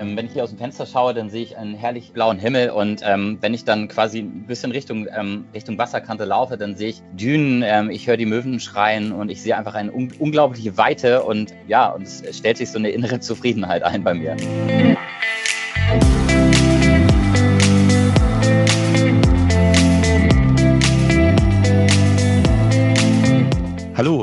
Ähm, wenn ich hier aus dem Fenster schaue, dann sehe ich einen herrlich blauen Himmel und ähm, wenn ich dann quasi ein bisschen Richtung, ähm, Richtung Wasserkante laufe, dann sehe ich Dünen, ähm, ich höre die Möwen schreien und ich sehe einfach eine un unglaubliche Weite und ja, und es stellt sich so eine innere Zufriedenheit ein bei mir.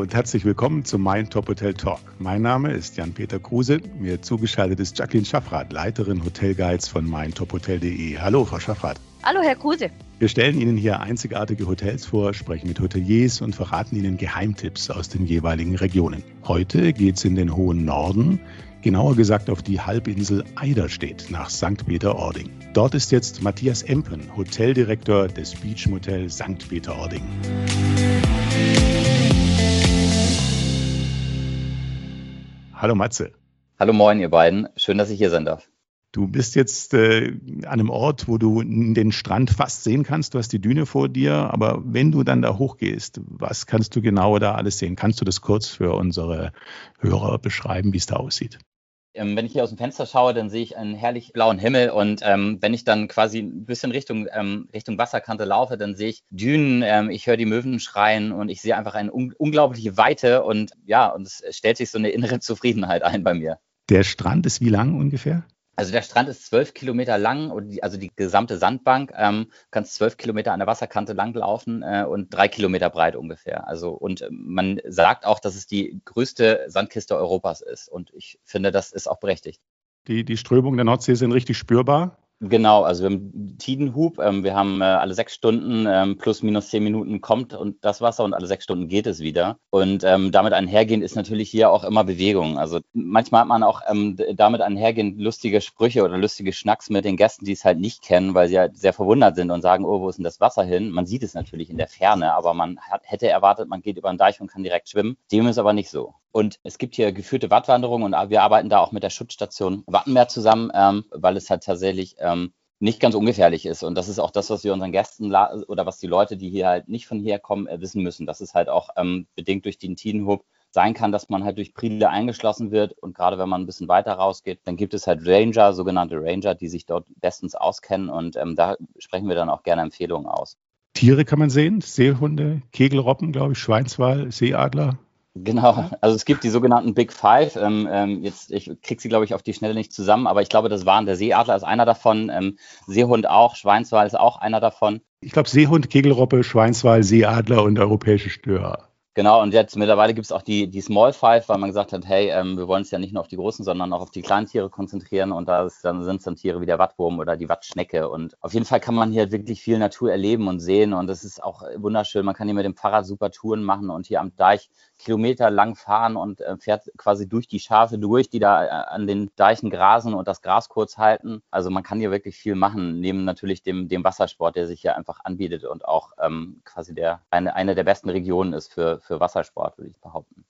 Und herzlich willkommen zu Mein Top Hotel Talk. Mein Name ist Jan-Peter Kruse. Mir zugeschaltet ist Jacqueline Schaffrath, Leiterin Hotelguides von meintophotel.de. Hallo, Frau Schaffrath. Hallo, Herr Kruse. Wir stellen Ihnen hier einzigartige Hotels vor, sprechen mit Hoteliers und verraten Ihnen Geheimtipps aus den jeweiligen Regionen. Heute geht es in den hohen Norden, genauer gesagt auf die Halbinsel Eiderstedt nach St. Peter-Ording. Dort ist jetzt Matthias Empen, Hoteldirektor des Beach Motel St. Peter-Ording. Hallo Matze. Hallo moin, ihr beiden. Schön, dass ich hier sein darf. Du bist jetzt äh, an einem Ort, wo du den Strand fast sehen kannst. Du hast die Düne vor dir, aber wenn du dann da hochgehst, was kannst du genau da alles sehen? Kannst du das kurz für unsere Hörer beschreiben, wie es da aussieht? Ähm, wenn ich hier aus dem Fenster schaue, dann sehe ich einen herrlich blauen Himmel und ähm, wenn ich dann quasi ein bisschen Richtung, ähm, Richtung Wasserkante laufe, dann sehe ich Dünen, ähm, ich höre die Möwen schreien und ich sehe einfach eine un unglaubliche Weite und ja, und es stellt sich so eine innere Zufriedenheit ein bei mir. Der Strand ist wie lang ungefähr? Also der Strand ist zwölf Kilometer lang, also die gesamte Sandbank. Ähm, kannst zwölf Kilometer an der Wasserkante langlaufen äh, und drei Kilometer breit ungefähr. Also und äh, man sagt auch, dass es die größte Sandkiste Europas ist. Und ich finde, das ist auch berechtigt. Die, die Strömungen der Nordsee sind richtig spürbar. Genau, also wir haben Tidenhub, ähm, wir haben äh, alle sechs Stunden ähm, plus minus zehn Minuten kommt und das Wasser und alle sechs Stunden geht es wieder. Und ähm, damit einhergehend ist natürlich hier auch immer Bewegung. Also manchmal hat man auch ähm, damit einhergehend lustige Sprüche oder lustige Schnacks mit den Gästen, die es halt nicht kennen, weil sie halt sehr verwundert sind und sagen, oh, wo ist denn das Wasser hin? Man sieht es natürlich in der Ferne, aber man hat, hätte erwartet, man geht über den Deich und kann direkt schwimmen. Dem ist aber nicht so. Und es gibt hier geführte Wattwanderungen und wir arbeiten da auch mit der Schutzstation Wattenmeer zusammen, ähm, weil es halt tatsächlich ähm, nicht ganz ungefährlich ist. Und das ist auch das, was wir unseren Gästen oder was die Leute, die hier halt nicht von hierher kommen, äh, wissen müssen. Dass es halt auch ähm, bedingt durch den Tidenhub sein kann, dass man halt durch Priele eingeschlossen wird. Und gerade wenn man ein bisschen weiter rausgeht, dann gibt es halt Ranger, sogenannte Ranger, die sich dort bestens auskennen. Und ähm, da sprechen wir dann auch gerne Empfehlungen aus. Tiere kann man sehen, Seehunde, Kegelroppen, glaube ich, Schweinswal, Seeadler. Genau, also es gibt die sogenannten Big Five. Ähm, ähm, jetzt, ich kriege sie, glaube ich, auf die Schnelle nicht zusammen, aber ich glaube, das waren der Seeadler ist einer davon, ähm, Seehund auch, Schweinswal ist auch einer davon. Ich glaube, Seehund, Kegelroppe, Schweinswal, Seeadler und europäische Störer. Genau, und jetzt mittlerweile gibt es auch die, die Small Five, weil man gesagt hat, hey, ähm, wir wollen uns ja nicht nur auf die großen, sondern auch auf die kleinen Tiere konzentrieren. Und da dann, sind es dann Tiere wie der Wattwurm oder die Wattschnecke. Und auf jeden Fall kann man hier wirklich viel Natur erleben und sehen. Und das ist auch wunderschön. Man kann hier mit dem Fahrrad super Touren machen und hier am Deich Kilometer lang fahren und äh, fährt quasi durch die Schafe durch, die da äh, an den Deichen grasen und das Gras kurz halten. Also man kann hier wirklich viel machen, neben natürlich dem, dem Wassersport, der sich hier einfach anbietet und auch ähm, quasi der, eine, eine der besten Regionen ist für, für Wassersport, würde ich behaupten.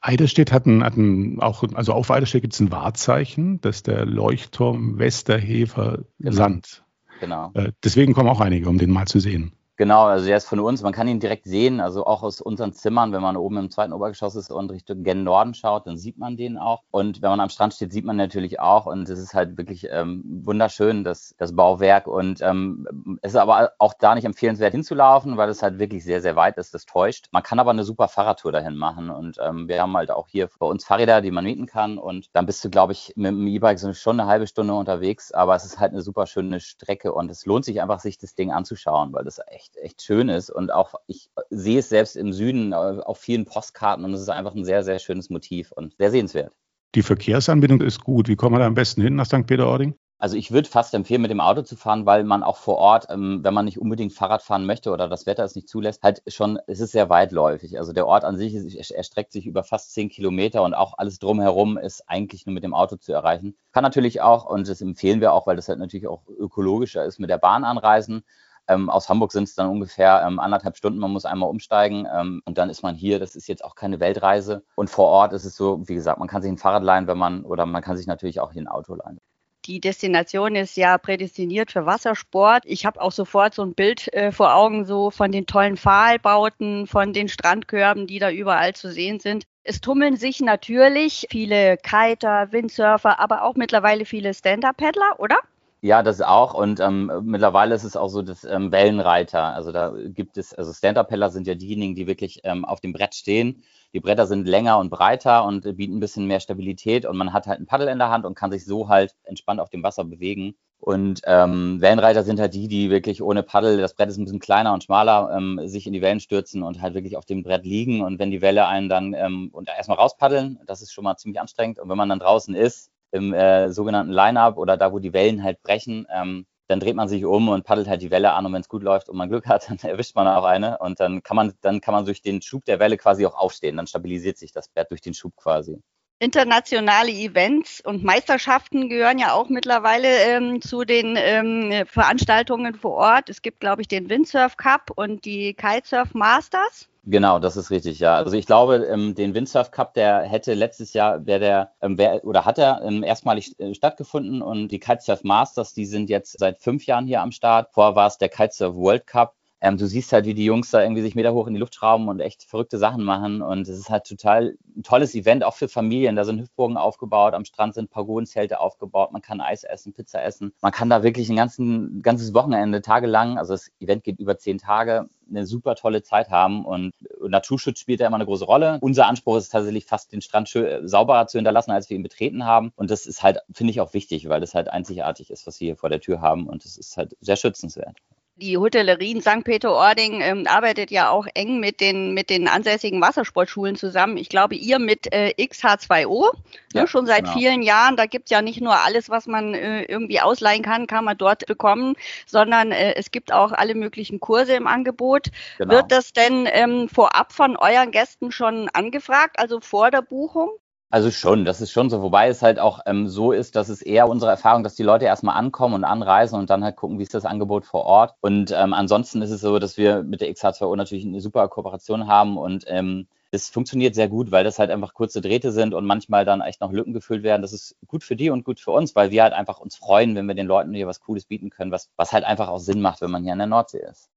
Eiderstedt hat, ein, hat ein, auch, also auf Eiderstedt gibt es ein Wahrzeichen, das ist der Leuchtturm Westerhefer genau. Sand. Genau. Äh, deswegen kommen auch einige, um den mal zu sehen. Genau, also der ist von uns, man kann ihn direkt sehen, also auch aus unseren Zimmern, wenn man oben im zweiten Obergeschoss ist und Richtung Gen Norden schaut, dann sieht man den auch. Und wenn man am Strand steht, sieht man natürlich auch. Und es ist halt wirklich ähm, wunderschön, das, das Bauwerk. Und ähm, es ist aber auch da nicht empfehlenswert hinzulaufen, weil es halt wirklich sehr, sehr weit ist. Das täuscht. Man kann aber eine super Fahrradtour dahin machen. Und ähm, wir haben halt auch hier bei uns Fahrräder, die man mieten kann. Und dann bist du, glaube ich, mit dem E-Bike so schon eine halbe Stunde unterwegs. Aber es ist halt eine super schöne Strecke und es lohnt sich einfach, sich das Ding anzuschauen, weil das echt echt, echt schön ist. Und auch ich sehe es selbst im Süden auf vielen Postkarten und es ist einfach ein sehr, sehr schönes Motiv und sehr sehenswert. Die Verkehrsanbindung ist gut. Wie kommen wir da am besten hin nach St. Peter-Ording? Also ich würde fast empfehlen, mit dem Auto zu fahren, weil man auch vor Ort, ähm, wenn man nicht unbedingt Fahrrad fahren möchte oder das Wetter es nicht zulässt, halt schon, es ist sehr weitläufig. Also der Ort an sich ist, erstreckt sich über fast zehn Kilometer und auch alles drumherum ist eigentlich nur mit dem Auto zu erreichen. Kann natürlich auch, und das empfehlen wir auch, weil das halt natürlich auch ökologischer ist, mit der Bahn anreisen. Ähm, aus Hamburg sind es dann ungefähr ähm, anderthalb Stunden. Man muss einmal umsteigen ähm, und dann ist man hier. Das ist jetzt auch keine Weltreise. Und vor Ort ist es so, wie gesagt, man kann sich ein Fahrrad leihen, wenn man, oder man kann sich natürlich auch hier ein Auto leihen. Die Destination ist ja prädestiniert für Wassersport. Ich habe auch sofort so ein Bild äh, vor Augen, so von den tollen Pfahlbauten, von den Strandkörben, die da überall zu sehen sind. Es tummeln sich natürlich viele Kiter, Windsurfer, aber auch mittlerweile viele Stand-Up-Paddler, oder? Ja, das auch. Und ähm, mittlerweile ist es auch so, dass ähm, Wellenreiter, also da gibt es, also Stand-Up-Paddler sind ja diejenigen, die wirklich ähm, auf dem Brett stehen. Die Bretter sind länger und breiter und bieten ein bisschen mehr Stabilität und man hat halt ein Paddel in der Hand und kann sich so halt entspannt auf dem Wasser bewegen. Und ähm, Wellenreiter sind halt die, die wirklich ohne Paddel, das Brett ist ein bisschen kleiner und schmaler, ähm, sich in die Wellen stürzen und halt wirklich auf dem Brett liegen. Und wenn die Welle einen dann ähm, und erstmal rauspaddeln, das ist schon mal ziemlich anstrengend. Und wenn man dann draußen ist, im äh, sogenannten Line-Up oder da, wo die Wellen halt brechen, ähm, dann dreht man sich um und paddelt halt die Welle an und wenn es gut läuft und man Glück hat, dann erwischt man auch eine und dann kann man, dann kann man durch den Schub der Welle quasi auch aufstehen. Dann stabilisiert sich das Brett durch den Schub quasi. Internationale Events und Meisterschaften gehören ja auch mittlerweile ähm, zu den ähm, Veranstaltungen vor Ort. Es gibt, glaube ich, den Windsurf Cup und die Kitesurf Masters. Genau, das ist richtig, ja. Also ich glaube, ähm, den Windsurf Cup, der hätte letztes Jahr, wäre der, ähm, wär, oder hat er ähm, erstmalig äh, stattgefunden und die Kitesurf Masters, die sind jetzt seit fünf Jahren hier am Start. Vorher war es der Kitesurf World Cup ähm, du siehst halt, wie die Jungs da irgendwie sich Meter hoch in die Luft schrauben und echt verrückte Sachen machen. Und es ist halt total ein tolles Event, auch für Familien. Da sind Hüpfburgen aufgebaut, am Strand sind Pagodenzelte aufgebaut, man kann Eis essen, Pizza essen. Man kann da wirklich ein ganzen, ganzes Wochenende, tagelang, also das Event geht über zehn Tage, eine super tolle Zeit haben. Und Naturschutz spielt da immer eine große Rolle. Unser Anspruch ist tatsächlich fast, den Strand schön, sauberer zu hinterlassen, als wir ihn betreten haben. Und das ist halt, finde ich, auch wichtig, weil das halt einzigartig ist, was wir hier vor der Tür haben. Und das ist halt sehr schützenswert. Die Hotellerie in St. Peter-Ording ähm, arbeitet ja auch eng mit den, mit den ansässigen Wassersportschulen zusammen. Ich glaube, ihr mit äh, XH2O, ne, ja, ne, schon seit genau. vielen Jahren. Da gibt es ja nicht nur alles, was man äh, irgendwie ausleihen kann, kann man dort bekommen, sondern äh, es gibt auch alle möglichen Kurse im Angebot. Genau. Wird das denn ähm, vorab von euren Gästen schon angefragt, also vor der Buchung? Also schon, das ist schon so. Wobei es halt auch ähm, so ist, dass es eher unsere Erfahrung, dass die Leute erstmal ankommen und anreisen und dann halt gucken, wie ist das Angebot vor Ort. Und ähm, ansonsten ist es so, dass wir mit der XH2O natürlich eine super Kooperation haben und ähm, es funktioniert sehr gut, weil das halt einfach kurze Drähte sind und manchmal dann echt noch Lücken gefüllt werden. Das ist gut für die und gut für uns, weil wir halt einfach uns freuen, wenn wir den Leuten hier was Cooles bieten können, was, was halt einfach auch Sinn macht, wenn man hier an der Nordsee ist.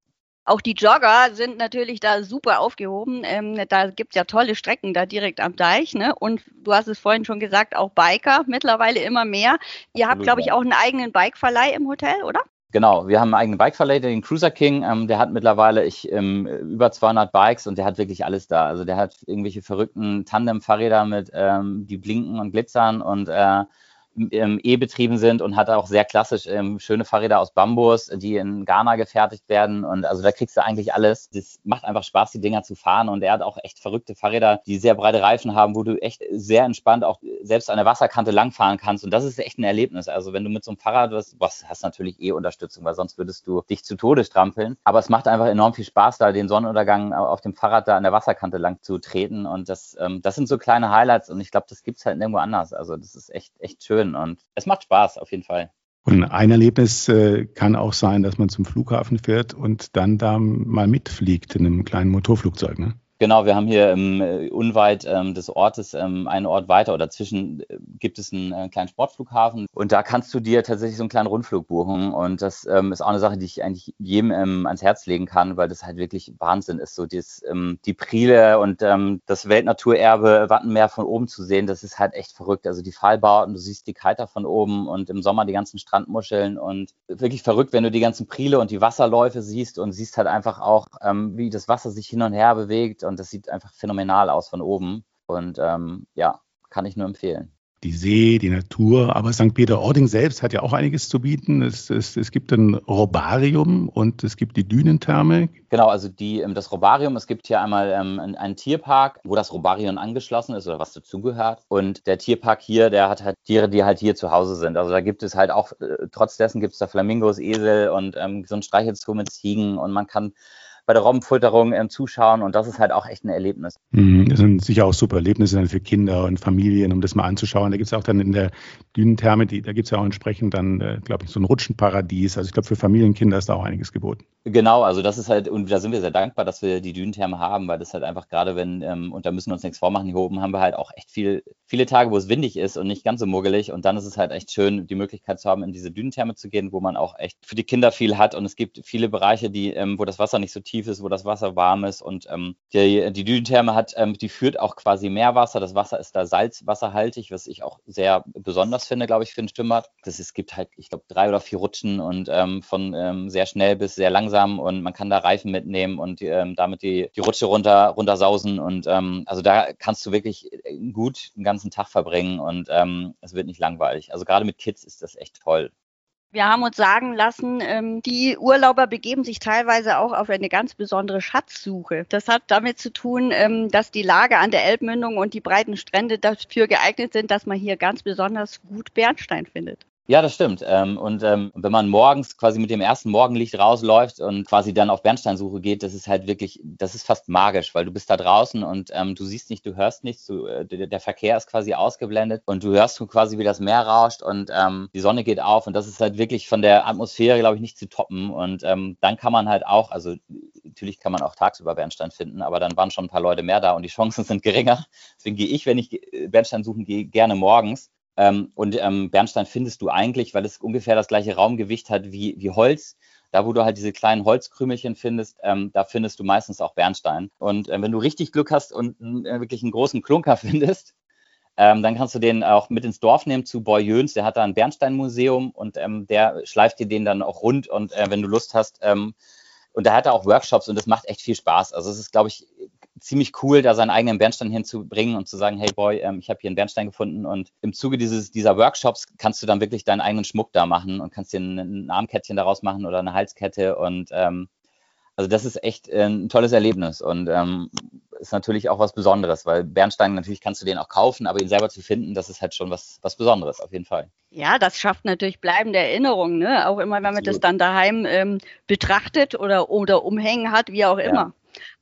Auch die Jogger sind natürlich da super aufgehoben. Ähm, da gibt es ja tolle Strecken da direkt am Deich. Ne? Und du hast es vorhin schon gesagt, auch Biker mittlerweile immer mehr. Ihr habt, glaube ich, auch einen eigenen Bikeverleih im Hotel, oder? Genau, wir haben einen eigenen Bikeverleih, den Cruiser King. Ähm, der hat mittlerweile ich, ähm, über 200 Bikes und der hat wirklich alles da. Also der hat irgendwelche verrückten Tandem-Fahrräder mit, ähm, die blinken und glitzern und äh, ähm, E-betrieben sind und hat auch sehr klassisch ähm, schöne Fahrräder aus Bambus, die in Ghana gefertigt werden. Und also da kriegst du eigentlich alles. Das macht einfach Spaß, die Dinger zu fahren. Und er hat auch echt verrückte Fahrräder, die sehr breite Reifen haben, wo du echt sehr entspannt auch selbst an der Wasserkante langfahren kannst. Und das ist echt ein Erlebnis. Also wenn du mit so einem Fahrrad, was, was hast natürlich eh Unterstützung, weil sonst würdest du dich zu Tode strampeln. Aber es macht einfach enorm viel Spaß, da den Sonnenuntergang auf dem Fahrrad da an der Wasserkante lang zu treten. Und das, ähm, das sind so kleine Highlights. Und ich glaube, das gibt's halt nirgendwo anders. Also das ist echt, echt schön schön und es macht Spaß auf jeden Fall. Und ein Erlebnis äh, kann auch sein, dass man zum Flughafen fährt und dann da mal mitfliegt in einem kleinen Motorflugzeug. Ne? Genau, wir haben hier ähm, unweit ähm, des Ortes, ähm, einen Ort weiter oder zwischen äh, gibt es einen äh, kleinen Sportflughafen. Und da kannst du dir tatsächlich so einen kleinen Rundflug buchen. Und das ähm, ist auch eine Sache, die ich eigentlich jedem ähm, ans Herz legen kann, weil das halt wirklich Wahnsinn ist, so dieses, ähm, die Priele und ähm, das Weltnaturerbe Wattenmeer von oben zu sehen, das ist halt echt verrückt. Also die Pfahlbauten, du siehst die Kiter von oben und im Sommer die ganzen Strandmuscheln und wirklich verrückt, wenn du die ganzen Priele und die Wasserläufe siehst und siehst halt einfach auch, wie das Wasser sich hin und her bewegt und das sieht einfach phänomenal aus von oben. Und ähm, ja, kann ich nur empfehlen die See, die Natur. Aber St. Peter-Ording selbst hat ja auch einiges zu bieten. Es, es, es gibt ein Robarium und es gibt die Dünentherme. Genau, also die, ähm, das Robarium, es gibt hier einmal ähm, einen Tierpark, wo das Robarium angeschlossen ist oder was dazugehört. Und der Tierpark hier, der hat halt Tiere, die halt hier zu Hause sind. Also da gibt es halt auch, äh, trotz dessen gibt es da Flamingos, Esel und ähm, so ein Streichelzoo mit Ziegen und man kann bei der Robbenfutterung ähm, zuschauen und das ist halt auch echt ein Erlebnis. Mhm, das sind sicher auch super Erlebnisse für Kinder und Familien, um das mal anzuschauen. Da gibt es auch dann in der Dünentherme, die, da gibt es ja auch entsprechend dann, äh, glaube ich, so ein Rutschenparadies. Also ich glaube, für Familienkinder ist da auch einiges geboten. Genau, also das ist halt, und da sind wir sehr dankbar, dass wir die Dünentherme haben, weil das halt einfach gerade, wenn, ähm, und da müssen wir uns nichts vormachen, hier oben haben wir halt auch echt viel, viele Tage, wo es windig ist und nicht ganz so muggelig. Und dann ist es halt echt schön, die Möglichkeit zu haben, in diese Dünentherme zu gehen, wo man auch echt für die Kinder viel hat. Und es gibt viele Bereiche, die, ähm, wo das Wasser nicht so tief tief ist, wo das Wasser warm ist. Und ähm, die, die Dünentherme hat, ähm, die führt auch quasi Meerwasser. Das Wasser ist da salzwasserhaltig, was ich auch sehr besonders finde, glaube ich, für ein Schwimmbad. Das, es gibt halt, ich glaube, drei oder vier Rutschen und ähm, von ähm, sehr schnell bis sehr langsam und man kann da Reifen mitnehmen und ähm, damit die, die Rutsche runter, runtersausen. Und ähm, also da kannst du wirklich gut den ganzen Tag verbringen und es wird nicht langweilig. Also gerade mit Kids ist das echt toll. Wir haben uns sagen lassen, ähm, die Urlauber begeben sich teilweise auch auf eine ganz besondere Schatzsuche. Das hat damit zu tun, ähm, dass die Lage an der Elbmündung und die breiten Strände dafür geeignet sind, dass man hier ganz besonders gut Bernstein findet. Ja, das stimmt. Ähm, und ähm, wenn man morgens quasi mit dem ersten Morgenlicht rausläuft und quasi dann auf Bernsteinsuche geht, das ist halt wirklich, das ist fast magisch, weil du bist da draußen und ähm, du siehst nicht, du hörst nichts, äh, der Verkehr ist quasi ausgeblendet und du hörst quasi, wie das Meer rauscht und die Sonne geht auf und das ist halt wirklich von der Atmosphäre, glaube ich, nicht zu toppen. Und dann kann man halt auch, also natürlich kann man auch tagsüber Bernstein finden, aber dann waren schon ein paar Leute mehr da und die Chancen sind geringer. Deswegen gehe ich, wenn ich äh, Bernstein suchen gehe, gerne morgens ähm, und ähm, Bernstein findest du eigentlich, weil es ungefähr das gleiche Raumgewicht hat wie, wie Holz. Da, wo du halt diese kleinen Holzkrümelchen findest, ähm, da findest du meistens auch Bernstein. Und äh, wenn du richtig Glück hast und äh, wirklich einen großen Klunker findest, ähm, dann kannst du den auch mit ins Dorf nehmen zu Boy Jöns. Der hat da ein Bernsteinmuseum und ähm, der schleift dir den dann auch rund. Und äh, wenn du Lust hast, ähm, und da hat er auch Workshops und das macht echt viel Spaß. Also es ist, glaube ich, ziemlich cool, da seinen eigenen Bernstein hinzubringen und zu sagen, hey Boy, ähm, ich habe hier einen Bernstein gefunden und im Zuge dieses, dieser Workshops kannst du dann wirklich deinen eigenen Schmuck da machen und kannst dir ein, ein Armkettchen daraus machen oder eine Halskette und ähm, also das ist echt äh, ein tolles Erlebnis und ähm, ist natürlich auch was Besonderes, weil Bernstein natürlich kannst du den auch kaufen, aber ihn selber zu finden, das ist halt schon was, was Besonderes auf jeden Fall. Ja, das schafft natürlich bleibende Erinnerungen, ne? auch immer, wenn man Absolut. das dann daheim ähm, betrachtet oder, oder umhängen hat, wie auch immer. Ja.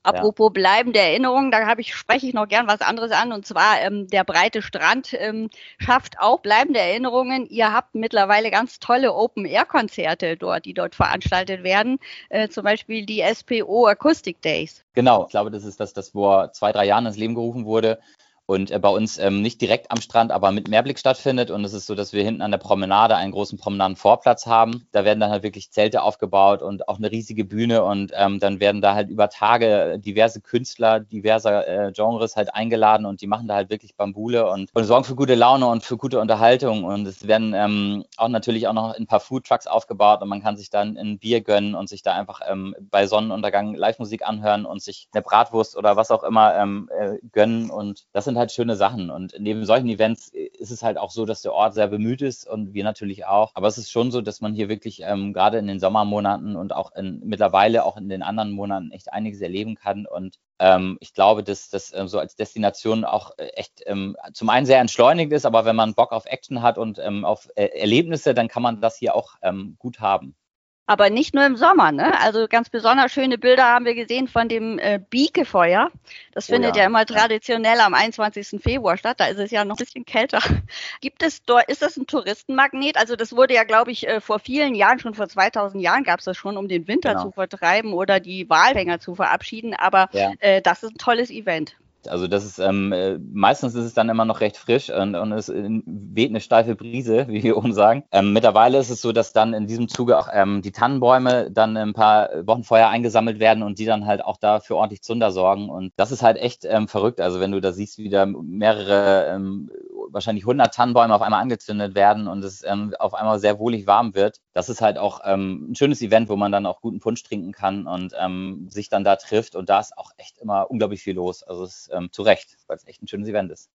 Apropos ja. bleibende Erinnerungen, da habe ich, spreche ich noch gern was anderes an. Und zwar ähm, der breite Strand ähm, schafft auch bleibende Erinnerungen. Ihr habt mittlerweile ganz tolle Open-Air-Konzerte dort, die dort veranstaltet werden. Äh, zum Beispiel die SPO Acoustic Days. Genau, ich glaube, das ist das, das vor zwei, drei Jahren ins Leben gerufen wurde und äh, bei uns ähm, nicht direkt am Strand, aber mit Mehrblick stattfindet. Und es ist so, dass wir hinten an der Promenade einen großen Promenadenvorplatz haben. Da werden dann halt wirklich Zelte aufgebaut und auch eine riesige Bühne. Und ähm, dann werden da halt über Tage diverse Künstler diverser äh, Genres halt eingeladen und die machen da halt wirklich Bambule und, und sorgen für gute Laune und für gute Unterhaltung. Und es werden ähm, auch natürlich auch noch ein paar Foodtrucks aufgebaut und man kann sich dann ein Bier gönnen und sich da einfach ähm, bei Sonnenuntergang Live-Musik anhören und sich eine Bratwurst oder was auch immer ähm, äh, gönnen. Und das sind sind halt schöne Sachen. Und neben solchen Events ist es halt auch so, dass der Ort sehr bemüht ist und wir natürlich auch. Aber es ist schon so, dass man hier wirklich ähm, gerade in den Sommermonaten und auch in, mittlerweile auch in den anderen Monaten echt einiges erleben kann. Und ähm, ich glaube, dass das ähm, so als Destination auch äh, echt ähm, zum einen sehr entschleunigt ist, aber wenn man Bock auf Action hat und ähm, auf äh, Erlebnisse, dann kann man das hier auch ähm, gut haben. Aber nicht nur im Sommer, ne? Also ganz besonders schöne Bilder haben wir gesehen von dem äh, Biekefeuer. Das oh findet ja. ja. immer traditionell am 21. Februar statt. Da ist es ja noch ein bisschen kälter. Gibt es dort, ist das ein Touristenmagnet? Also das wurde ja, glaube ich, äh, vor vielen Jahren, schon vor 2000 Jahren gab es das schon, um den Winter genau. zu vertreiben oder die Walfänger zu verabschieden. Aber ja. äh, das ist ein tolles Event. Also das ist ähm, äh, meistens ist es dann immer noch recht frisch und, und es weht eine steife Brise, wie wir oben sagen. Ähm, mittlerweile ist es so, dass dann in diesem Zuge auch ähm, die Tannenbäume dann ein paar Wochen vorher eingesammelt werden und die dann halt auch dafür ordentlich Zunder sorgen. Und das ist halt echt ähm, verrückt. Also wenn du da siehst, wie da mehrere ähm, wahrscheinlich 100 Tannenbäume auf einmal angezündet werden und es ähm, auf einmal sehr wohlig warm wird. Das ist halt auch ähm, ein schönes Event, wo man dann auch guten Punsch trinken kann und ähm, sich dann da trifft. Und da ist auch echt immer unglaublich viel los. Also es ist ähm, zu Recht, weil es echt ein schönes Event ist.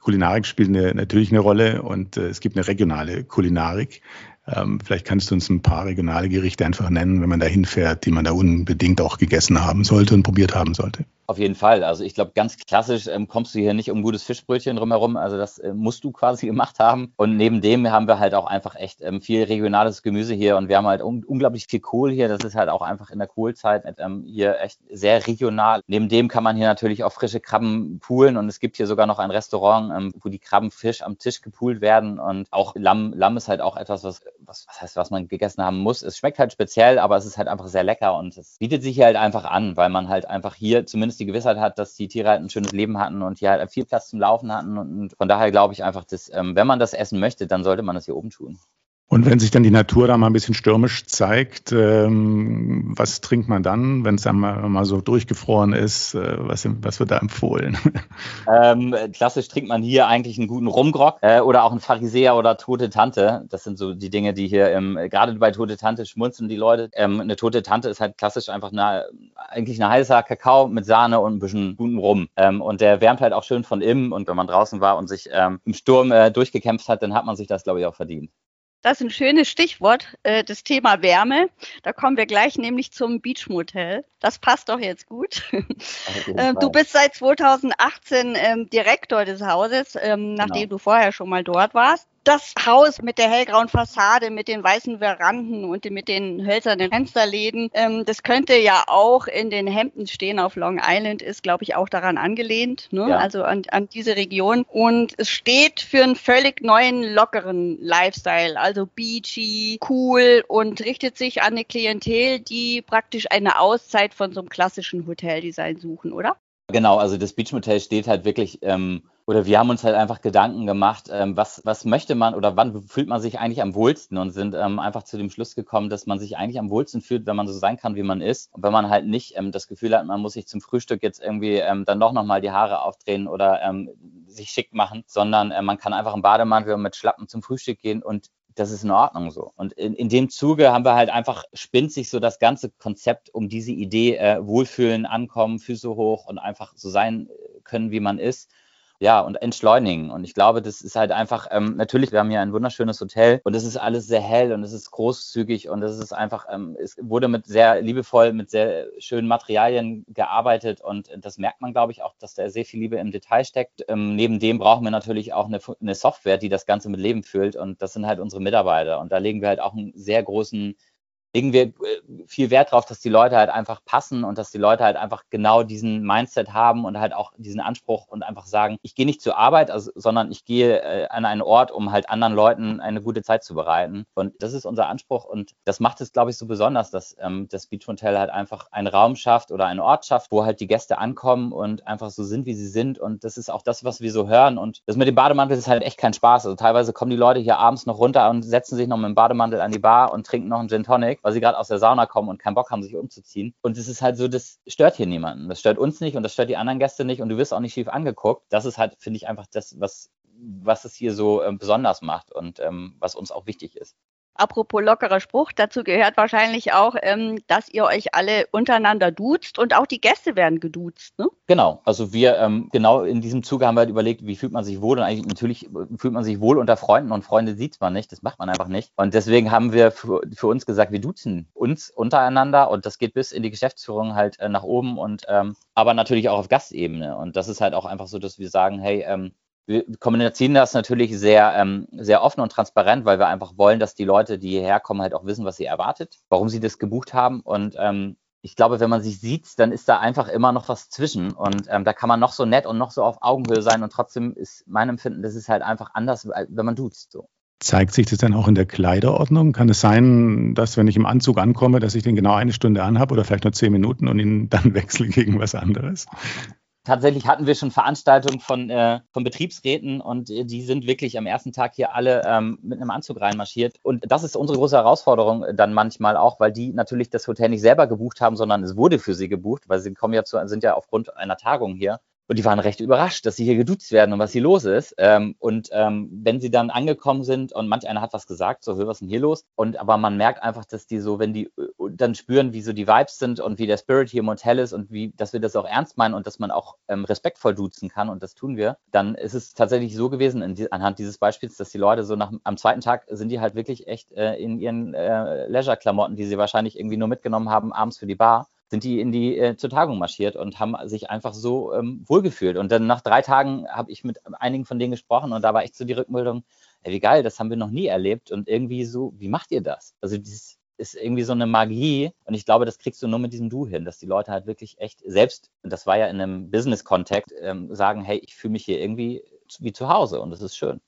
Kulinarik spielt eine, natürlich eine Rolle und äh, es gibt eine regionale Kulinarik. Ähm, vielleicht kannst du uns ein paar regionale Gerichte einfach nennen, wenn man da hinfährt, die man da unbedingt auch gegessen haben sollte und probiert haben sollte. Auf jeden Fall. Also ich glaube, ganz klassisch ähm, kommst du hier nicht um gutes Fischbrötchen drumherum. Also das äh, musst du quasi gemacht haben. Und neben dem haben wir halt auch einfach echt ähm, viel regionales Gemüse hier und wir haben halt un unglaublich viel Kohl hier. Das ist halt auch einfach in der Kohlzeit ähm, hier echt sehr regional. Neben dem kann man hier natürlich auch frische Krabben poolen und es gibt hier sogar noch ein Restaurant, ähm, wo die Krabbenfisch am Tisch gepoolt werden und auch Lamm. Lamm ist halt auch etwas, was, was, was heißt, was man gegessen haben muss. Es schmeckt halt speziell, aber es ist halt einfach sehr lecker und es bietet sich hier halt einfach an, weil man halt einfach hier zumindest die Gewissheit hat, dass die Tiere halt ein schönes Leben hatten und hier halt viel Platz zum Laufen hatten. Und von daher glaube ich einfach, dass, ähm, wenn man das essen möchte, dann sollte man das hier oben tun. Und wenn sich dann die Natur da mal ein bisschen stürmisch zeigt, ähm, was trinkt man dann, wenn es dann mal, mal, so durchgefroren ist? Äh, was, was, wird da empfohlen? Ähm, klassisch trinkt man hier eigentlich einen guten Rumgrog äh, oder auch einen Pharisäer oder Tote Tante. Das sind so die Dinge, die hier im, gerade bei Tote Tante schmunzeln die Leute. Ähm, eine Tote Tante ist halt klassisch einfach eine, eigentlich ein heißer Kakao mit Sahne und ein bisschen guten Rum. Ähm, und der wärmt halt auch schön von innen. Und wenn man draußen war und sich ähm, im Sturm äh, durchgekämpft hat, dann hat man sich das, glaube ich, auch verdient. Das ist ein schönes Stichwort, äh, das Thema Wärme. Da kommen wir gleich nämlich zum Beachmotel. Das passt doch jetzt gut. Ähm, du bist seit 2018 ähm, Direktor des Hauses, ähm, nachdem genau. du vorher schon mal dort warst das Haus mit der hellgrauen Fassade, mit den weißen Veranden und mit den hölzernen Fensterläden, ähm, das könnte ja auch in den Hemden stehen auf Long Island, ist, glaube ich, auch daran angelehnt, ne? Ja. also an, an diese Region. Und es steht für einen völlig neuen, lockeren Lifestyle, also beachy, cool und richtet sich an eine Klientel, die praktisch eine Auszeit von so einem klassischen Hoteldesign suchen, oder? Genau, also das Beach Motel steht halt wirklich, ähm, oder wir haben uns halt einfach Gedanken gemacht, ähm, was, was möchte man oder wann fühlt man sich eigentlich am wohlsten und sind ähm, einfach zu dem Schluss gekommen, dass man sich eigentlich am wohlsten fühlt, wenn man so sein kann, wie man ist. Und wenn man halt nicht ähm, das Gefühl hat, man muss sich zum Frühstück jetzt irgendwie ähm, dann doch nochmal die Haare aufdrehen oder ähm, sich schick machen, sondern äh, man kann einfach im Bademantel mit Schlappen zum Frühstück gehen und das ist in Ordnung so. Und in, in dem Zuge haben wir halt einfach, spinnt sich so das ganze Konzept um diese Idee, äh, Wohlfühlen, Ankommen, Füße hoch und einfach so sein können, wie man ist ja, und entschleunigen. Und ich glaube, das ist halt einfach, ähm, natürlich, wir haben hier ein wunderschönes Hotel und es ist alles sehr hell und es ist großzügig und es ist einfach, ähm, es wurde mit sehr liebevoll, mit sehr schönen Materialien gearbeitet und das merkt man, glaube ich, auch, dass da sehr viel Liebe im Detail steckt. Ähm, neben dem brauchen wir natürlich auch eine, eine Software, die das Ganze mit Leben füllt und das sind halt unsere Mitarbeiter und da legen wir halt auch einen sehr großen legen wir äh, viel Wert darauf, dass die Leute halt einfach passen und dass die Leute halt einfach genau diesen Mindset haben und halt auch diesen Anspruch und einfach sagen, ich gehe nicht zur Arbeit, also, sondern ich gehe äh, an einen Ort, um halt anderen Leuten eine gute Zeit zu bereiten. Und das ist unser Anspruch und das macht es, glaube ich, so besonders, dass ähm, das Beach Hotel halt einfach einen Raum schafft oder einen Ort schafft, wo halt die Gäste ankommen und einfach so sind, wie sie sind. Und das ist auch das, was wir so hören. Und das mit dem Bademantel ist halt echt kein Spaß. Also teilweise kommen die Leute hier abends noch runter und setzen sich noch mit dem Bademantel an die Bar und trinken noch einen Gin Tonic weil sie gerade aus der Sauna kommen und keinen Bock haben, sich umzuziehen. Und es ist halt so, das stört hier niemanden. Das stört uns nicht und das stört die anderen Gäste nicht und du wirst auch nicht schief angeguckt. Das ist halt, finde ich, einfach das, was, was es hier so äh, besonders macht und ähm, was uns auch wichtig ist. Apropos lockerer Spruch, dazu gehört wahrscheinlich auch, ähm, dass ihr euch alle untereinander duzt und auch die Gäste werden geduzt. Ne? Genau, also wir ähm, genau in diesem Zuge haben wir halt überlegt, wie fühlt man sich wohl und eigentlich natürlich fühlt man sich wohl unter Freunden und Freunde sieht man nicht, das macht man einfach nicht. Und deswegen haben wir für, für uns gesagt, wir duzen uns untereinander und das geht bis in die Geschäftsführung halt äh, nach oben und ähm, aber natürlich auch auf Gastebene. Und das ist halt auch einfach so, dass wir sagen, hey, ähm, wir kommunizieren das natürlich sehr, ähm, sehr offen und transparent, weil wir einfach wollen, dass die Leute, die hierher kommen, halt auch wissen, was sie erwartet, warum sie das gebucht haben. Und ähm, ich glaube, wenn man sich sieht, dann ist da einfach immer noch was zwischen. Und ähm, da kann man noch so nett und noch so auf Augenhöhe sein. Und trotzdem ist mein Empfinden, das ist halt einfach anders, wenn man duzt. So. Zeigt sich das dann auch in der Kleiderordnung? Kann es sein, dass wenn ich im Anzug ankomme, dass ich den genau eine Stunde anhabe oder vielleicht nur zehn Minuten und ihn dann wechsle gegen was anderes? Tatsächlich hatten wir schon Veranstaltungen von, äh, von Betriebsräten und äh, die sind wirklich am ersten Tag hier alle ähm, mit einem Anzug reinmarschiert. Und das ist unsere große Herausforderung dann manchmal auch, weil die natürlich das Hotel nicht selber gebucht haben, sondern es wurde für sie gebucht, weil sie kommen ja zu, sind ja aufgrund einer Tagung hier. Und die waren recht überrascht, dass sie hier geduzt werden und was hier los ist. Ähm, und ähm, wenn sie dann angekommen sind und manch einer hat was gesagt, so, was ist denn hier los? Und aber man merkt einfach, dass die so, wenn die äh, dann spüren, wie so die Vibes sind und wie der Spirit hier im Hotel ist und wie, dass wir das auch ernst meinen und dass man auch ähm, respektvoll duzen kann und das tun wir, dann ist es tatsächlich so gewesen, die, anhand dieses Beispiels, dass die Leute so nach am zweiten Tag sind die halt wirklich echt äh, in ihren äh, Leisure-Klamotten, die sie wahrscheinlich irgendwie nur mitgenommen haben, abends für die Bar sind die in die äh, zur Tagung marschiert und haben sich einfach so ähm, wohlgefühlt. Und dann nach drei Tagen habe ich mit einigen von denen gesprochen und da war echt so die Rückmeldung, ey, wie geil, das haben wir noch nie erlebt und irgendwie so, wie macht ihr das? Also dieses ist irgendwie so eine Magie und ich glaube, das kriegst du nur mit diesem Du hin, dass die Leute halt wirklich echt selbst, und das war ja in einem Business-Kontext, ähm, sagen, hey, ich fühle mich hier irgendwie wie zu Hause und das ist schön.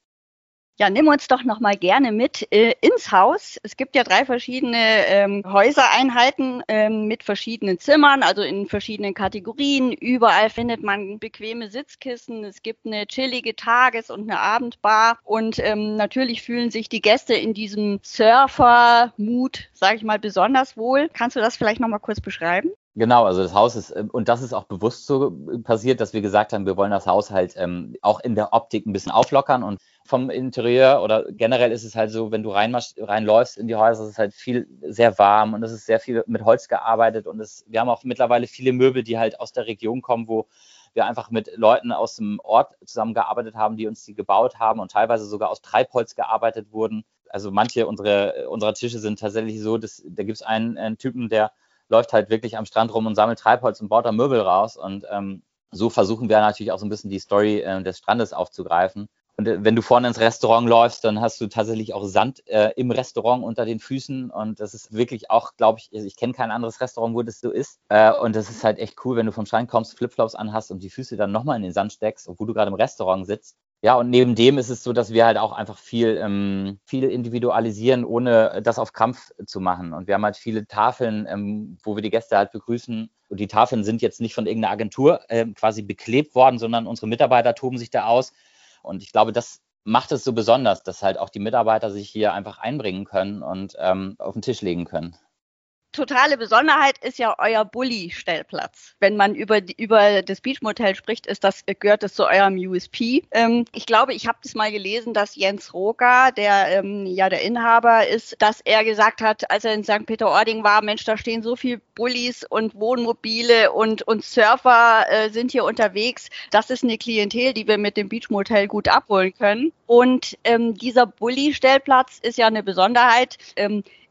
Ja, nimm uns doch noch mal gerne mit äh, ins Haus. Es gibt ja drei verschiedene ähm, Häusereinheiten ähm, mit verschiedenen Zimmern, also in verschiedenen Kategorien. Überall findet man bequeme Sitzkissen. Es gibt eine chillige Tages- und eine Abendbar. Und ähm, natürlich fühlen sich die Gäste in diesem Surfer-Mut, sage ich mal, besonders wohl. Kannst du das vielleicht noch mal kurz beschreiben? Genau, also das Haus ist, ähm, und das ist auch bewusst so passiert, dass wir gesagt haben, wir wollen das Haus halt ähm, auch in der Optik ein bisschen auflockern und vom Interieur oder generell ist es halt so, wenn du reinläufst in die Häuser, ist es halt viel sehr warm und es ist sehr viel mit Holz gearbeitet und es, wir haben auch mittlerweile viele Möbel, die halt aus der Region kommen, wo wir einfach mit Leuten aus dem Ort zusammengearbeitet haben, die uns die gebaut haben und teilweise sogar aus Treibholz gearbeitet wurden. Also manche unserer, unserer Tische sind tatsächlich so, dass da gibt es einen, einen Typen, der läuft halt wirklich am Strand rum und sammelt Treibholz und baut da Möbel raus. Und ähm, so versuchen wir natürlich auch so ein bisschen die Story äh, des Strandes aufzugreifen. Und äh, wenn du vorne ins Restaurant läufst, dann hast du tatsächlich auch Sand äh, im Restaurant unter den Füßen. Und das ist wirklich auch, glaube ich, ich kenne kein anderes Restaurant, wo das so ist. Äh, und das ist halt echt cool, wenn du vom Strand kommst, Flipflops anhast und die Füße dann nochmal in den Sand steckst, obwohl du gerade im Restaurant sitzt. Ja, und neben dem ist es so, dass wir halt auch einfach viel, ähm, viel individualisieren, ohne das auf Kampf zu machen. Und wir haben halt viele Tafeln, ähm, wo wir die Gäste halt begrüßen. Und die Tafeln sind jetzt nicht von irgendeiner Agentur ähm, quasi beklebt worden, sondern unsere Mitarbeiter toben sich da aus. Und ich glaube, das macht es so besonders, dass halt auch die Mitarbeiter sich hier einfach einbringen können und ähm, auf den Tisch legen können totale Besonderheit ist ja euer Bulli-Stellplatz. Wenn man über, über das Beach Motel spricht, ist das, gehört das zu eurem USP. Ähm, ich glaube, ich habe das mal gelesen, dass Jens Roger, der ähm, ja der Inhaber ist, dass er gesagt hat, als er in St. Peter-Ording war, Mensch, da stehen so viele Bullis und Wohnmobile und, und Surfer äh, sind hier unterwegs. Das ist eine Klientel, die wir mit dem Beach Motel gut abholen können. Und ähm, dieser Bulli-Stellplatz ist ja eine Besonderheit.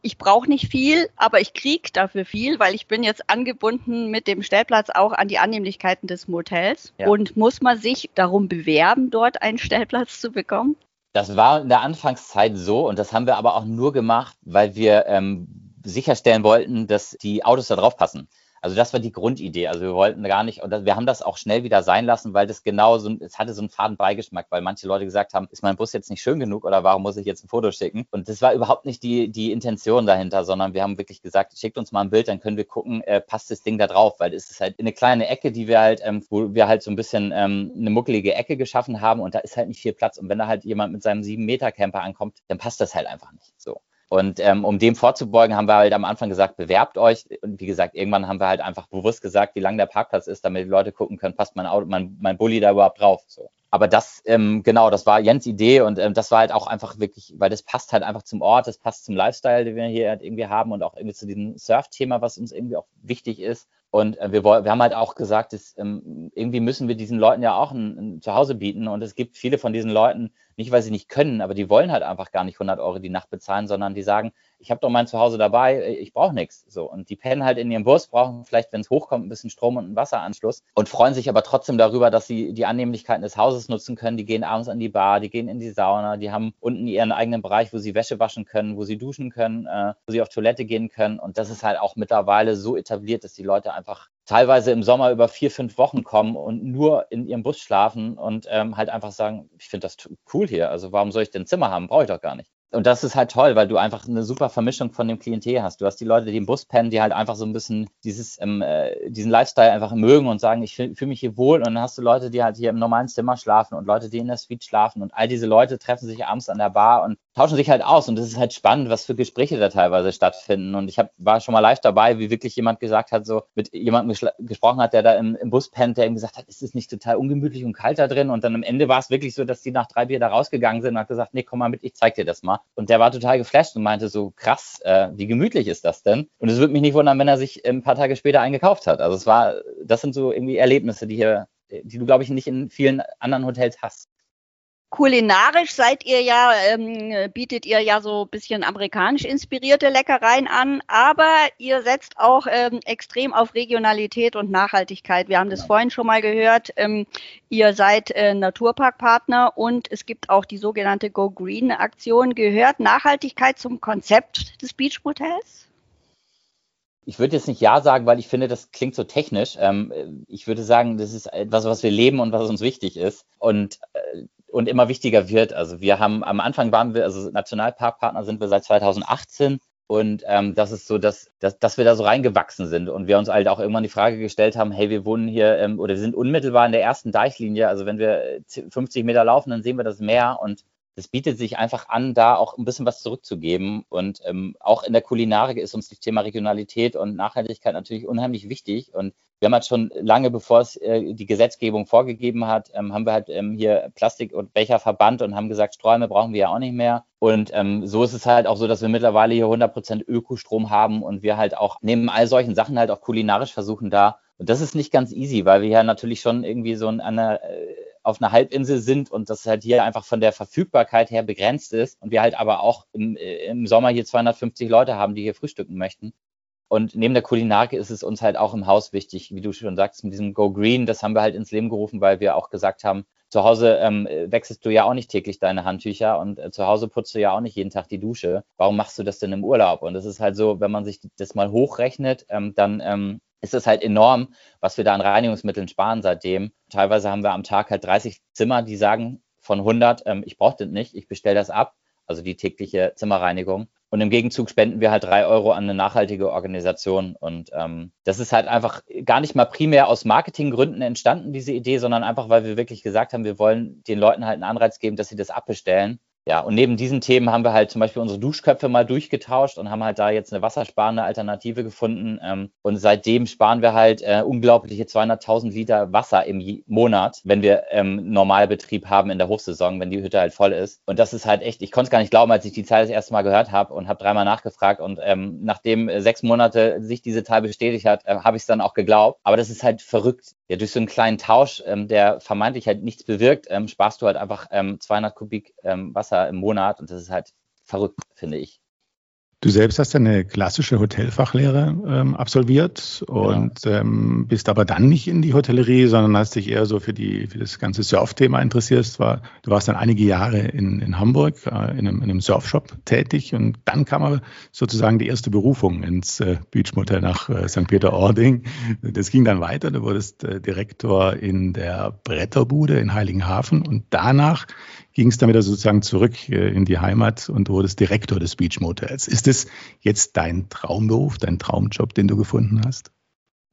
Ich brauche nicht viel, aber ich kriege dafür viel, weil ich bin jetzt angebunden mit dem Stellplatz auch an die Annehmlichkeiten des Motels. Ja. Und muss man sich darum bewerben, dort einen Stellplatz zu bekommen? Das war in der Anfangszeit so und das haben wir aber auch nur gemacht, weil wir ähm, sicherstellen wollten, dass die Autos da drauf passen. Also das war die Grundidee. Also wir wollten gar nicht, und wir haben das auch schnell wieder sein lassen, weil das genau so, es hatte so einen faden Beigeschmack, weil manche Leute gesagt haben, ist mein Bus jetzt nicht schön genug oder warum muss ich jetzt ein Foto schicken? Und das war überhaupt nicht die, die Intention dahinter, sondern wir haben wirklich gesagt, schickt uns mal ein Bild, dann können wir gucken, äh, passt das Ding da drauf, weil es ist halt eine kleine Ecke, die wir halt, ähm, wo wir halt so ein bisschen ähm, eine muckelige Ecke geschaffen haben und da ist halt nicht viel Platz. Und wenn da halt jemand mit seinem 7-Meter-Camper ankommt, dann passt das halt einfach nicht so. Und ähm, um dem vorzubeugen, haben wir halt am Anfang gesagt, bewerbt euch. Und wie gesagt, irgendwann haben wir halt einfach bewusst gesagt, wie lang der Parkplatz ist, damit die Leute gucken können, passt mein Auto, mein, mein Bulli da überhaupt drauf. So. Aber das, ähm, genau, das war Jens Idee und ähm, das war halt auch einfach wirklich, weil das passt halt einfach zum Ort, das passt zum Lifestyle, den wir hier halt irgendwie haben und auch irgendwie zu diesem Surf-Thema, was uns irgendwie auch wichtig ist. Und äh, wir, wir haben halt auch gesagt, dass, ähm, irgendwie müssen wir diesen Leuten ja auch ein, ein Zuhause bieten. Und es gibt viele von diesen Leuten, nicht weil sie nicht können, aber die wollen halt einfach gar nicht 100 Euro die Nacht bezahlen, sondern die sagen, ich habe doch mein Zuhause dabei, ich brauche nichts. So und die pennen halt in ihrem Bus, brauchen vielleicht, wenn es hochkommt, ein bisschen Strom und einen Wasseranschluss und freuen sich aber trotzdem darüber, dass sie die Annehmlichkeiten des Hauses nutzen können. Die gehen abends an die Bar, die gehen in die Sauna, die haben unten ihren eigenen Bereich, wo sie Wäsche waschen können, wo sie duschen können, äh, wo sie auf Toilette gehen können. Und das ist halt auch mittlerweile so etabliert, dass die Leute einfach teilweise im Sommer über vier, fünf Wochen kommen und nur in ihrem Bus schlafen und ähm, halt einfach sagen, ich finde das cool hier. Also warum soll ich denn Zimmer haben? Brauche ich doch gar nicht und das ist halt toll, weil du einfach eine super Vermischung von dem Klientel hast. Du hast die Leute, die im Bus pennen, die halt einfach so ein bisschen dieses, ähm, äh, diesen Lifestyle einfach mögen und sagen, ich fühle fühl mich hier wohl. Und dann hast du Leute, die halt hier im normalen Zimmer schlafen und Leute, die in der Suite schlafen. Und all diese Leute treffen sich abends an der Bar und tauschen sich halt aus. Und das ist halt spannend, was für Gespräche da teilweise stattfinden. Und ich hab, war schon mal live dabei, wie wirklich jemand gesagt hat, so mit jemandem gesprochen hat, der da im, im Bus pennt, der ihm gesagt hat, ist es nicht total ungemütlich und kalt da drin? Und dann am Ende war es wirklich so, dass die nach drei Bier da rausgegangen sind und hat gesagt, nee, komm mal mit, ich zeig dir das mal. Und der war total geflasht und meinte so, krass, äh, wie gemütlich ist das denn? Und es würde mich nicht wundern, wenn er sich ein paar Tage später eingekauft hat. Also es war, das sind so irgendwie Erlebnisse, die hier, die du, glaube ich, nicht in vielen anderen Hotels hast. Kulinarisch seid ihr ja, ähm, bietet ihr ja so ein bisschen amerikanisch inspirierte Leckereien an, aber ihr setzt auch ähm, extrem auf Regionalität und Nachhaltigkeit. Wir haben das vorhin schon mal gehört. Ähm, ihr seid äh, Naturparkpartner und es gibt auch die sogenannte Go Green Aktion. Gehört Nachhaltigkeit zum Konzept des Beach Motels? Ich würde jetzt nicht Ja sagen, weil ich finde, das klingt so technisch. Ähm, ich würde sagen, das ist etwas, was wir leben und was uns wichtig ist. Und äh, und immer wichtiger wird. Also wir haben am Anfang waren wir, also Nationalparkpartner sind wir seit 2018 und ähm, das ist so, dass, dass, dass wir da so reingewachsen sind und wir uns halt auch irgendwann die Frage gestellt haben, hey, wir wohnen hier ähm, oder wir sind unmittelbar in der ersten Deichlinie. Also wenn wir 50 Meter laufen, dann sehen wir das Meer und es bietet sich einfach an, da auch ein bisschen was zurückzugeben. Und ähm, auch in der Kulinarik ist uns das Thema Regionalität und Nachhaltigkeit natürlich unheimlich wichtig. Und wir haben halt schon lange, bevor es äh, die Gesetzgebung vorgegeben hat, ähm, haben wir halt ähm, hier Plastik und Becher verbannt und haben gesagt, Sträume brauchen wir ja auch nicht mehr. Und ähm, so ist es halt auch so, dass wir mittlerweile hier 100% Ökostrom haben und wir halt auch neben all solchen Sachen halt auch kulinarisch versuchen da. Und das ist nicht ganz easy, weil wir ja natürlich schon irgendwie so an einer äh, auf einer Halbinsel sind und das halt hier einfach von der Verfügbarkeit her begrenzt ist und wir halt aber auch im, äh, im Sommer hier 250 Leute haben, die hier frühstücken möchten. Und neben der Kulinarik ist es uns halt auch im Haus wichtig, wie du schon sagst, mit diesem Go Green, das haben wir halt ins Leben gerufen, weil wir auch gesagt haben, zu Hause ähm, wechselst du ja auch nicht täglich deine Handtücher und äh, zu Hause putzt du ja auch nicht jeden Tag die Dusche. Warum machst du das denn im Urlaub? Und das ist halt so, wenn man sich das mal hochrechnet, ähm, dann ähm, ist es halt enorm, was wir da an Reinigungsmitteln sparen seitdem. Teilweise haben wir am Tag halt 30 Zimmer, die sagen von 100, ähm, ich brauche das nicht, ich bestelle das ab, also die tägliche Zimmerreinigung. Und im Gegenzug spenden wir halt drei Euro an eine nachhaltige Organisation. Und ähm, das ist halt einfach gar nicht mal primär aus Marketinggründen entstanden, diese Idee, sondern einfach, weil wir wirklich gesagt haben, wir wollen den Leuten halt einen Anreiz geben, dass sie das abbestellen. Ja, und neben diesen Themen haben wir halt zum Beispiel unsere Duschköpfe mal durchgetauscht und haben halt da jetzt eine wassersparende Alternative gefunden. Ähm, und seitdem sparen wir halt äh, unglaubliche 200.000 Liter Wasser im Monat, wenn wir ähm, Normalbetrieb haben in der Hochsaison, wenn die Hütte halt voll ist. Und das ist halt echt, ich konnte es gar nicht glauben, als ich die Zahl das erste Mal gehört habe und habe dreimal nachgefragt. Und ähm, nachdem äh, sechs Monate sich diese Zahl bestätigt hat, äh, habe ich es dann auch geglaubt. Aber das ist halt verrückt. Ja, durch so einen kleinen Tausch, ähm, der vermeintlich halt nichts bewirkt, ähm, sparst du halt einfach ähm, 200 Kubik ähm, Wasser im Monat und das ist halt verrückt, finde ich. Du selbst hast eine klassische Hotelfachlehre ähm, absolviert und genau. ähm, bist aber dann nicht in die Hotellerie, sondern hast dich eher so für, die, für das ganze Surf-Thema interessiert. War, du warst dann einige Jahre in, in Hamburg äh, in, einem, in einem Surfshop tätig und dann kam aber sozusagen die erste Berufung ins äh, Beachmotel nach äh, St. Peter-Ording. Das ging dann weiter. Du wurdest äh, Direktor in der Bretterbude in Heiligenhafen und danach ging es dann wieder sozusagen zurück äh, in die Heimat und wurdest Direktor des Beach Motels. Ist es jetzt dein Traumberuf, dein Traumjob, den du gefunden hast?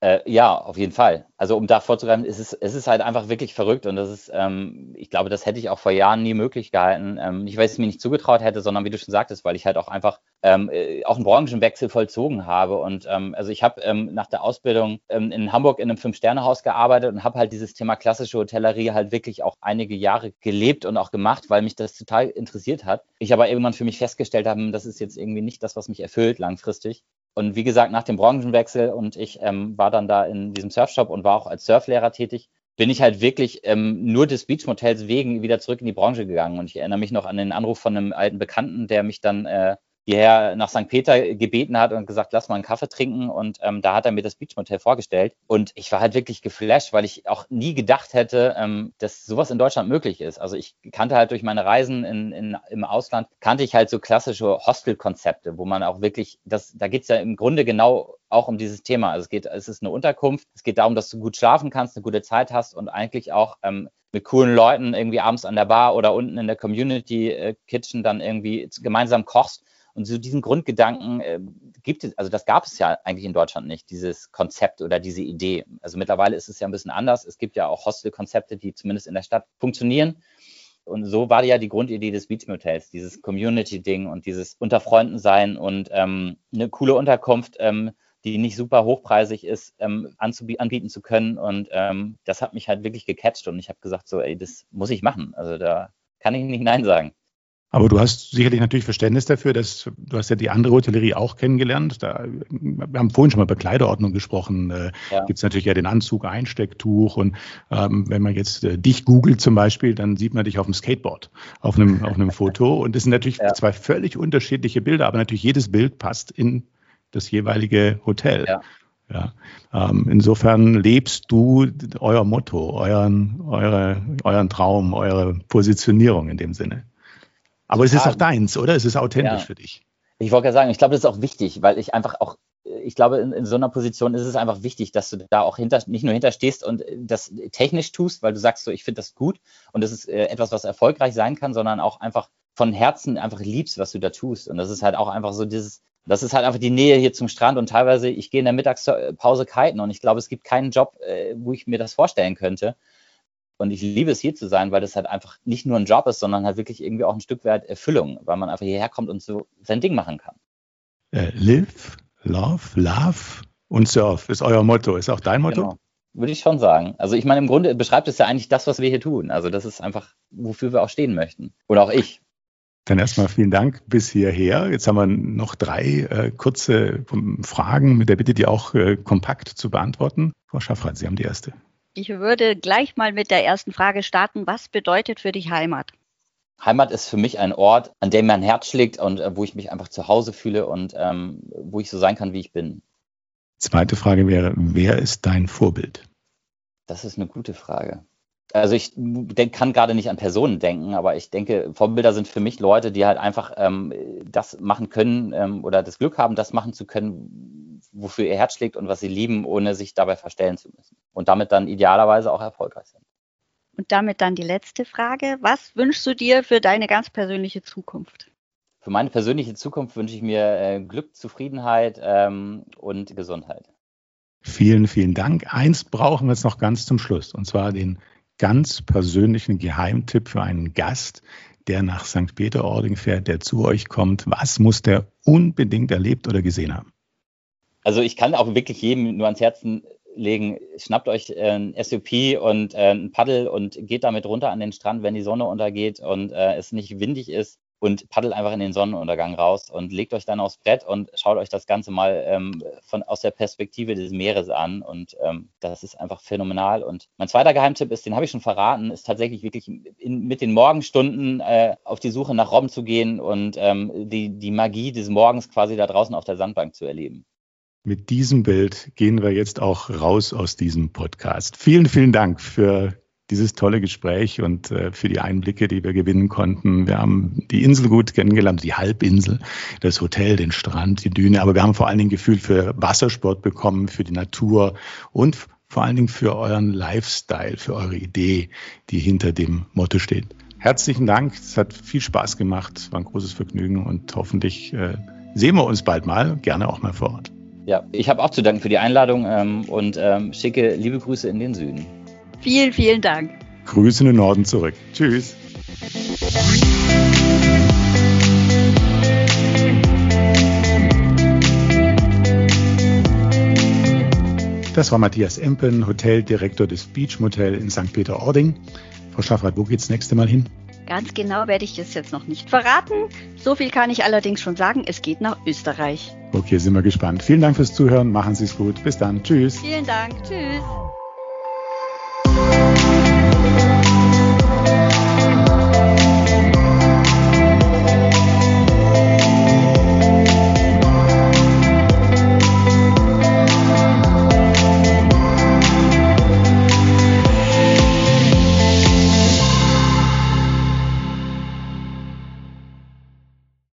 Äh, ja, auf jeden Fall. Also um da vorzugreifen, ist es, es ist halt einfach wirklich verrückt und das ist, ähm, ich glaube, das hätte ich auch vor Jahren nie möglich gehalten. Ähm, nicht, weil ich es mir nicht zugetraut hätte, sondern wie du schon sagtest, weil ich halt auch einfach ähm, äh, auch einen Branchenwechsel vollzogen habe. Und ähm, also ich habe ähm, nach der Ausbildung ähm, in Hamburg in einem Fünf-Sterne-Haus gearbeitet und habe halt dieses Thema klassische Hotellerie halt wirklich auch einige Jahre gelebt und auch gemacht, weil mich das total interessiert hat. Ich aber irgendwann für mich festgestellt habe, das ist jetzt irgendwie nicht das, was mich erfüllt langfristig. Und wie gesagt, nach dem Branchenwechsel und ich ähm, war dann da in diesem Surfshop und war auch als Surflehrer tätig, bin ich halt wirklich ähm, nur des Beachmotels wegen wieder zurück in die Branche gegangen. Und ich erinnere mich noch an den Anruf von einem alten Bekannten, der mich dann äh, hierher nach St. Peter gebeten hat und gesagt, lass mal einen Kaffee trinken. Und ähm, da hat er mir das Beachmotel vorgestellt. Und ich war halt wirklich geflasht, weil ich auch nie gedacht hätte, ähm, dass sowas in Deutschland möglich ist. Also ich kannte halt durch meine Reisen in, in, im Ausland, kannte ich halt so klassische Hostel-Konzepte, wo man auch wirklich, das, da geht's ja im Grunde genau auch um dieses Thema. Also es geht, es ist eine Unterkunft. Es geht darum, dass du gut schlafen kannst, eine gute Zeit hast und eigentlich auch ähm, mit coolen Leuten irgendwie abends an der Bar oder unten in der Community äh, Kitchen dann irgendwie gemeinsam kochst und so diesen Grundgedanken äh, gibt es, also das gab es ja eigentlich in Deutschland nicht, dieses Konzept oder diese Idee. Also mittlerweile ist es ja ein bisschen anders. Es gibt ja auch Hostel-Konzepte, die zumindest in der Stadt funktionieren. Und so war ja die Grundidee des Beach Motels, dieses Community-Ding und dieses Unter Freunden sein und ähm, eine coole Unterkunft, ähm, die nicht super hochpreisig ist, ähm, anbieten zu können. Und ähm, das hat mich halt wirklich gecatcht und ich habe gesagt, so, ey, das muss ich machen. Also da kann ich nicht Nein sagen. Aber du hast sicherlich natürlich Verständnis dafür, dass du hast ja die andere Hotellerie auch kennengelernt. Da, wir haben vorhin schon mal über Kleiderordnung gesprochen. Äh, ja. Gibt es natürlich ja den Anzug, Einstecktuch und ähm, wenn man jetzt äh, dich googelt zum Beispiel, dann sieht man dich auf dem Skateboard auf einem, auf einem Foto. Und das sind natürlich ja. zwei völlig unterschiedliche Bilder, aber natürlich jedes Bild passt in das jeweilige Hotel. Ja. Ja, ähm, insofern lebst du euer Motto, euren, eure, euren Traum, eure Positionierung in dem Sinne. Aber es ist auch deins, oder? Es ist authentisch ja. für dich. Ich wollte ja sagen, ich glaube, das ist auch wichtig, weil ich einfach auch, ich glaube, in, in, so einer Position ist es einfach wichtig, dass du da auch hinter, nicht nur hinterstehst und das technisch tust, weil du sagst so, ich finde das gut und das ist äh, etwas, was erfolgreich sein kann, sondern auch einfach von Herzen einfach liebst, was du da tust. Und das ist halt auch einfach so dieses, das ist halt einfach die Nähe hier zum Strand und teilweise, ich gehe in der Mittagspause kiten und ich glaube, es gibt keinen Job, äh, wo ich mir das vorstellen könnte. Und ich liebe es hier zu sein, weil das halt einfach nicht nur ein Job ist, sondern halt wirklich irgendwie auch ein Stück weit Erfüllung, weil man einfach hierher kommt und so sein Ding machen kann. Äh, live, love, love und surf ist euer Motto. Ist auch dein Motto? Genau. Würde ich schon sagen. Also ich meine, im Grunde beschreibt es ja eigentlich das, was wir hier tun. Also das ist einfach, wofür wir auch stehen möchten. Oder auch ich. Dann erstmal vielen Dank bis hierher. Jetzt haben wir noch drei äh, kurze Fragen mit der Bitte, die auch äh, kompakt zu beantworten. Frau Schaffrath, Sie haben die erste. Ich würde gleich mal mit der ersten Frage starten. Was bedeutet für dich Heimat? Heimat ist für mich ein Ort, an dem mein Herz schlägt und äh, wo ich mich einfach zu Hause fühle und ähm, wo ich so sein kann, wie ich bin. Zweite Frage wäre, wer ist dein Vorbild? Das ist eine gute Frage. Also ich denk, kann gerade nicht an Personen denken, aber ich denke, Vorbilder sind für mich Leute, die halt einfach ähm, das machen können ähm, oder das Glück haben, das machen zu können, wofür ihr Herz schlägt und was sie lieben, ohne sich dabei verstellen zu müssen. Und damit dann idealerweise auch erfolgreich sind. Und damit dann die letzte Frage. Was wünschst du dir für deine ganz persönliche Zukunft? Für meine persönliche Zukunft wünsche ich mir äh, Glück, Zufriedenheit ähm, und Gesundheit. Vielen, vielen Dank. Eins brauchen wir jetzt noch ganz zum Schluss, und zwar den ganz persönlichen Geheimtipp für einen Gast, der nach St. Peter-Ording fährt, der zu euch kommt. Was muss der unbedingt erlebt oder gesehen haben? Also ich kann auch wirklich jedem nur ans Herzen legen, schnappt euch äh, ein SUP und äh, ein Paddel und geht damit runter an den Strand, wenn die Sonne untergeht und äh, es nicht windig ist und paddelt einfach in den Sonnenuntergang raus und legt euch dann aufs Brett und schaut euch das Ganze mal ähm, von, aus der Perspektive des Meeres an und ähm, das ist einfach phänomenal. Und mein zweiter Geheimtipp ist, den habe ich schon verraten, ist tatsächlich wirklich in, mit den Morgenstunden äh, auf die Suche nach Robben zu gehen und ähm, die, die Magie des Morgens quasi da draußen auf der Sandbank zu erleben. Mit diesem Bild gehen wir jetzt auch raus aus diesem Podcast. Vielen, vielen Dank für dieses tolle Gespräch und äh, für die Einblicke, die wir gewinnen konnten. Wir haben die Insel gut kennengelernt, die Halbinsel, das Hotel, den Strand, die Düne, aber wir haben vor allen Dingen Gefühl für Wassersport bekommen, für die Natur und vor allen Dingen für euren Lifestyle, für eure Idee, die hinter dem Motto steht. Herzlichen Dank, es hat viel Spaß gemacht, war ein großes Vergnügen und hoffentlich äh, sehen wir uns bald mal, gerne auch mal vor Ort. Ja, ich habe auch zu danken für die Einladung ähm, und ähm, schicke liebe Grüße in den Süden. Vielen, vielen Dank. Grüße in den Norden zurück. Tschüss. Das war Matthias Empen, Hoteldirektor des Beach Motel in St. Peter-Ording. Frau Schaffrath, wo geht's nächste Mal hin? Ganz genau werde ich das jetzt noch nicht verraten. So viel kann ich allerdings schon sagen, es geht nach Österreich. Okay, sind wir gespannt. Vielen Dank fürs Zuhören, machen Sie es gut. Bis dann. Tschüss. Vielen Dank. Tschüss.